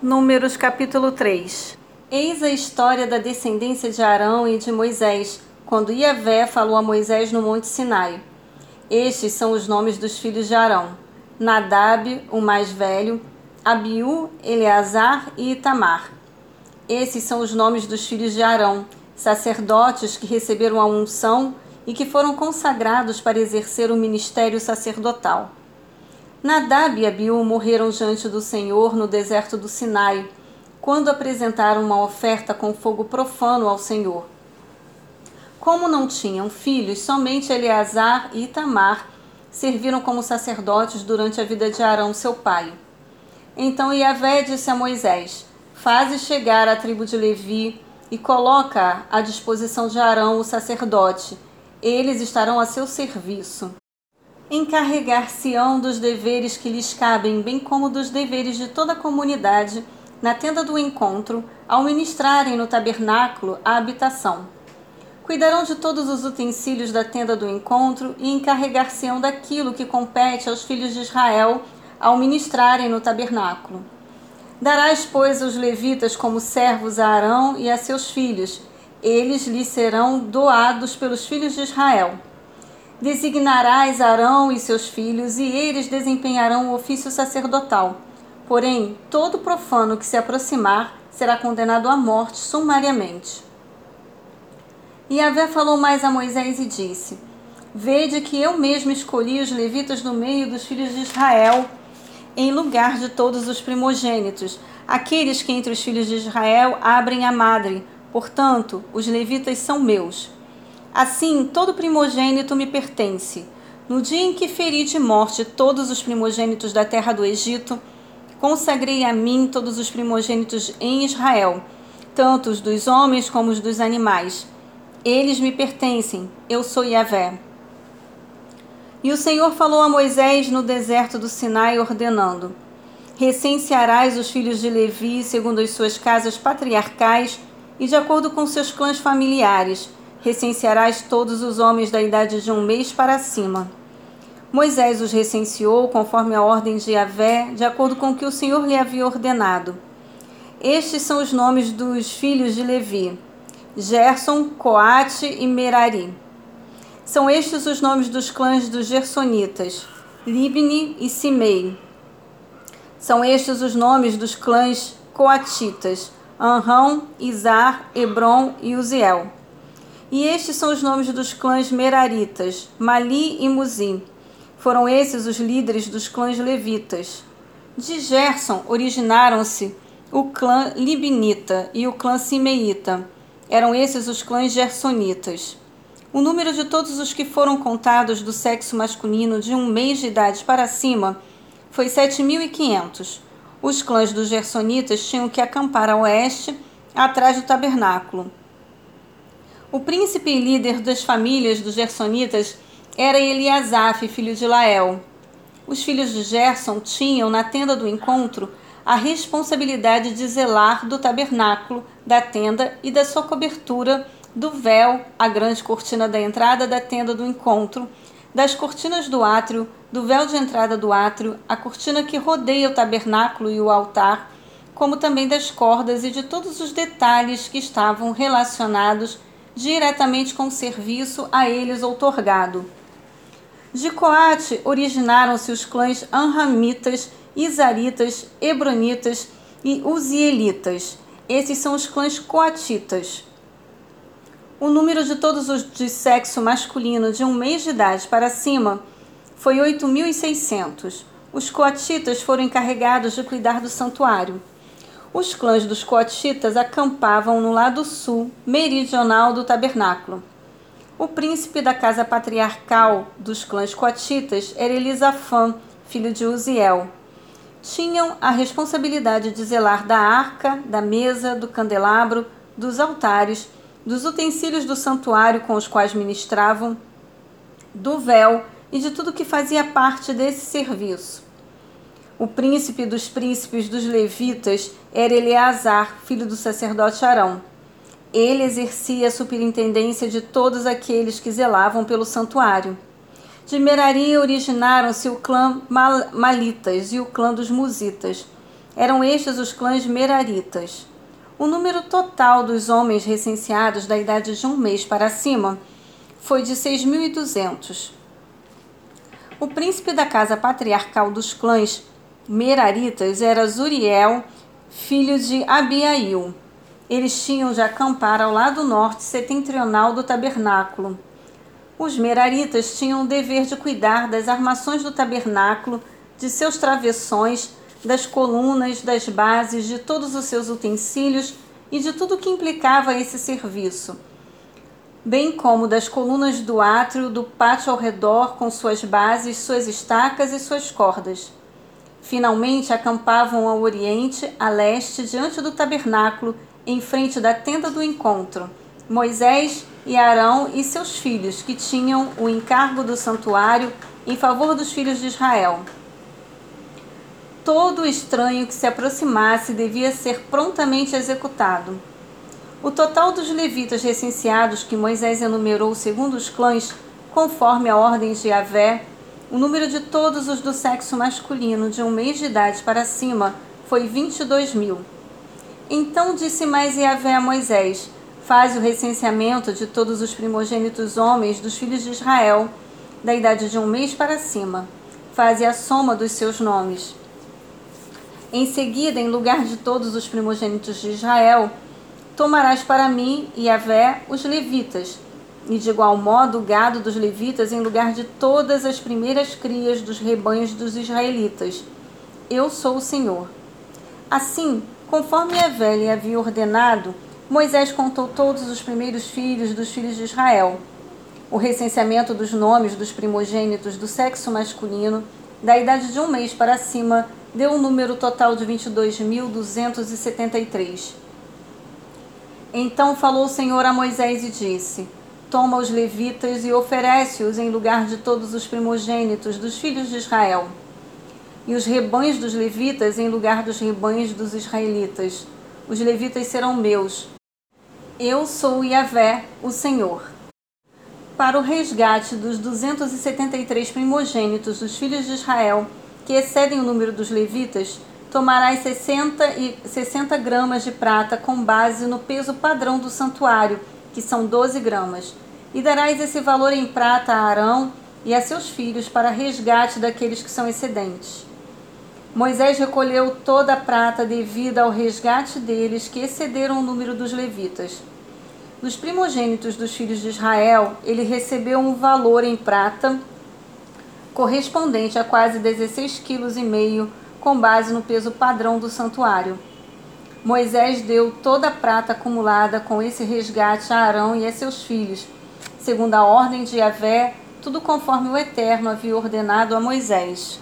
Números capítulo 3 Eis a história da descendência de Arão e de Moisés, quando Iavé falou a Moisés no monte Sinai. Estes são os nomes dos filhos de Arão: Nadab, o mais velho, Abiú, Eleazar e Itamar. Esses são os nomes dos filhos de Arão, sacerdotes que receberam a unção e que foram consagrados para exercer o ministério sacerdotal. Nadab e Abiú morreram diante do Senhor no deserto do Sinai, quando apresentaram uma oferta com fogo profano ao Senhor. Como não tinham filhos, somente Eleazar e Itamar serviram como sacerdotes durante a vida de Arão, seu pai. Então Yahvé disse a Moisés: Faze chegar a tribo de Levi e coloca à disposição de Arão, o sacerdote. Eles estarão a seu serviço encarregar-se-ão dos deveres que lhes cabem, bem como dos deveres de toda a comunidade, na tenda do encontro, ao ministrarem no tabernáculo a habitação. Cuidarão de todos os utensílios da tenda do encontro e encarregar-se-ão daquilo que compete aos filhos de Israel ao ministrarem no tabernáculo. Darás, pois, os levitas como servos a Arão e a seus filhos, eles lhes serão doados pelos filhos de Israel. Designarás Arão e seus filhos, e eles desempenharão o ofício sacerdotal. Porém, todo profano que se aproximar será condenado à morte sumariamente. E Avé falou mais a Moisés e disse: Vede que eu mesmo escolhi os levitas no meio dos filhos de Israel, em lugar de todos os primogênitos, aqueles que entre os filhos de Israel abrem a madre. Portanto, os levitas são meus. Assim, todo primogênito me pertence. No dia em que feri de morte todos os primogênitos da terra do Egito, consagrei a mim todos os primogênitos em Israel, tanto os dos homens como os dos animais. Eles me pertencem, eu sou Yahvé. E o Senhor falou a Moisés no deserto do Sinai, ordenando: Recensearás os filhos de Levi segundo as suas casas patriarcais e de acordo com seus clãs familiares recensearás todos os homens da idade de um mês para cima. Moisés os recenseou conforme a ordem de Yahvé, de acordo com o que o Senhor lhe havia ordenado. Estes são os nomes dos filhos de Levi: Gerson, Coate e Merari. São estes os nomes dos clãs dos Gersonitas: Libni e Simei. São estes os nomes dos clãs coatitas: Anrão, Izar, Hebron e Uziel. E estes são os nomes dos clãs Meraritas, Mali e Muzi. Foram esses os líderes dos clãs levitas. De Gerson originaram-se o clã Libinita e o clã Simeita. Eram esses os clãs gersonitas. O número de todos os que foram contados do sexo masculino de um mês de idade para cima foi 7.500. Os clãs dos gersonitas tinham que acampar a oeste, atrás do tabernáculo. O príncipe e líder das famílias dos Gersonitas era Eliasaf, filho de Lael. Os filhos de Gerson tinham, na tenda do encontro, a responsabilidade de zelar do tabernáculo, da tenda e da sua cobertura, do véu, a grande cortina da entrada da tenda do encontro, das cortinas do átrio, do véu de entrada do átrio, a cortina que rodeia o tabernáculo e o altar, como também das cordas e de todos os detalhes que estavam relacionados diretamente com o serviço a eles outorgado. De Coate originaram-se os clãs Anramitas, Isaritas, Hebronitas e Uzielitas. Esses são os clãs coatitas. O número de todos os de sexo masculino de um mês de idade para cima foi 8.600. Os coatitas foram encarregados de cuidar do santuário. Os clãs dos coatitas acampavam no lado sul, meridional do tabernáculo. O príncipe da casa patriarcal dos clãs coatitas era Elisafã, filho de Uziel. Tinham a responsabilidade de zelar da arca, da mesa, do candelabro, dos altares, dos utensílios do santuário com os quais ministravam, do véu e de tudo que fazia parte desse serviço. O príncipe dos príncipes dos levitas era Eleazar, filho do sacerdote Arão. Ele exercia a superintendência de todos aqueles que zelavam pelo santuário. De Merari originaram-se o clã Mal Malitas e o clã dos Musitas. Eram estes os clãs meraritas. O número total dos homens recenseados da idade de um mês para cima foi de 6.200. O príncipe da casa patriarcal dos clãs meraritas era Zuriel, filho de Abiail. Eles tinham de acampar ao lado norte setentrional do tabernáculo. Os meraritas tinham o dever de cuidar das armações do tabernáculo, de seus travessões, das colunas, das bases, de todos os seus utensílios e de tudo que implicava esse serviço, bem como das colunas do átrio, do pátio ao redor, com suas bases, suas estacas e suas cordas. Finalmente acampavam ao oriente, a leste, diante do tabernáculo, em frente da tenda do encontro, Moisés e Arão e seus filhos, que tinham o encargo do santuário em favor dos filhos de Israel. Todo estranho que se aproximasse devia ser prontamente executado. O total dos levitas recenseados que Moisés enumerou segundo os clãs, conforme a ordem de Yahvé, o número de todos os do sexo masculino de um mês de idade para cima foi 22 mil. Então disse mais Yahvé a Moisés: Faz o recenseamento de todos os primogênitos homens dos filhos de Israel, da idade de um mês para cima. Faze a soma dos seus nomes. Em seguida, em lugar de todos os primogênitos de Israel, tomarás para mim, Yahvé, os levitas, e de igual modo o gado dos levitas em lugar de todas as primeiras crias dos rebanhos dos israelitas. Eu sou o Senhor. Assim, conforme a velha havia ordenado, Moisés contou todos os primeiros filhos dos filhos de Israel. O recenseamento dos nomes dos primogênitos do sexo masculino, da idade de um mês para cima, deu um número total de 22.273. Então falou o Senhor a Moisés e disse: Toma os levitas e oferece-os em lugar de todos os primogênitos dos filhos de Israel, e os rebanhos dos levitas em lugar dos rebanhos dos israelitas. Os levitas serão meus. Eu sou Yahvé, o Senhor. Para o resgate dos 273 primogênitos dos filhos de Israel, que excedem o número dos levitas, tomarás 60, e 60 gramas de prata com base no peso padrão do santuário, que são 12 gramas, e darás esse valor em prata a Arão e a seus filhos para resgate daqueles que são excedentes. Moisés recolheu toda a prata devida ao resgate deles que excederam o número dos levitas. Dos primogênitos dos filhos de Israel, ele recebeu um valor em prata correspondente a quase 16,5 kg com base no peso padrão do santuário. Moisés deu toda a prata acumulada com esse resgate a Arão e a seus filhos, segundo a ordem de Yahvé, tudo conforme o Eterno havia ordenado a Moisés.